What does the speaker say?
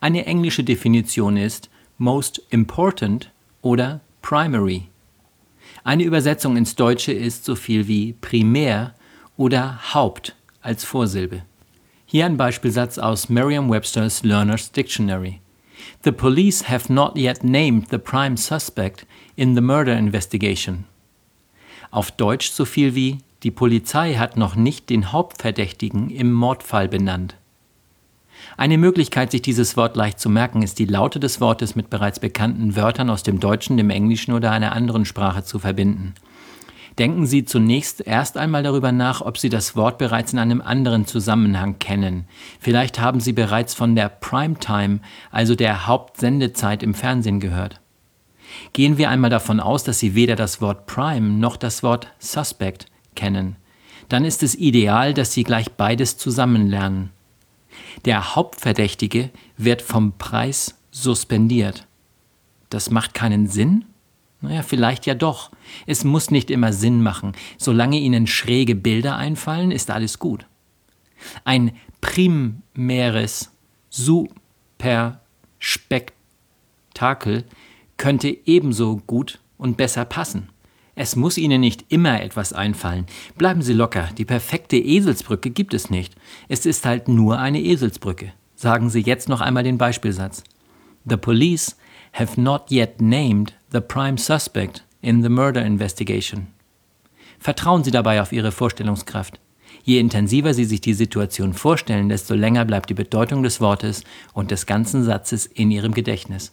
Eine englische Definition ist most important oder primary. Eine Übersetzung ins Deutsche ist so viel wie primär oder Haupt als Vorsilbe. Hier ein Beispielsatz aus Merriam-Webster's Learner's Dictionary. The police have not yet named the prime suspect in the murder investigation. Auf Deutsch so viel wie die Polizei hat noch nicht den Hauptverdächtigen im Mordfall benannt. Eine Möglichkeit, sich dieses Wort leicht zu merken, ist die Laute des Wortes mit bereits bekannten Wörtern aus dem Deutschen, dem Englischen oder einer anderen Sprache zu verbinden. Denken Sie zunächst erst einmal darüber nach, ob Sie das Wort bereits in einem anderen Zusammenhang kennen. Vielleicht haben Sie bereits von der Primetime, also der Hauptsendezeit im Fernsehen gehört. Gehen wir einmal davon aus, dass Sie weder das Wort Prime noch das Wort Suspect kennen. Dann ist es ideal, dass Sie gleich beides zusammen lernen. Der Hauptverdächtige wird vom Preis suspendiert. Das macht keinen Sinn? Naja, vielleicht ja doch. Es muss nicht immer Sinn machen. Solange Ihnen schräge Bilder einfallen, ist alles gut. Ein primäres Superspektakel könnte ebenso gut und besser passen. Es muss Ihnen nicht immer etwas einfallen. Bleiben Sie locker, die perfekte Eselsbrücke gibt es nicht. Es ist halt nur eine Eselsbrücke. Sagen Sie jetzt noch einmal den Beispielsatz. The police have not yet named the prime suspect in the murder investigation. Vertrauen Sie dabei auf Ihre Vorstellungskraft. Je intensiver Sie sich die Situation vorstellen, desto länger bleibt die Bedeutung des Wortes und des ganzen Satzes in Ihrem Gedächtnis.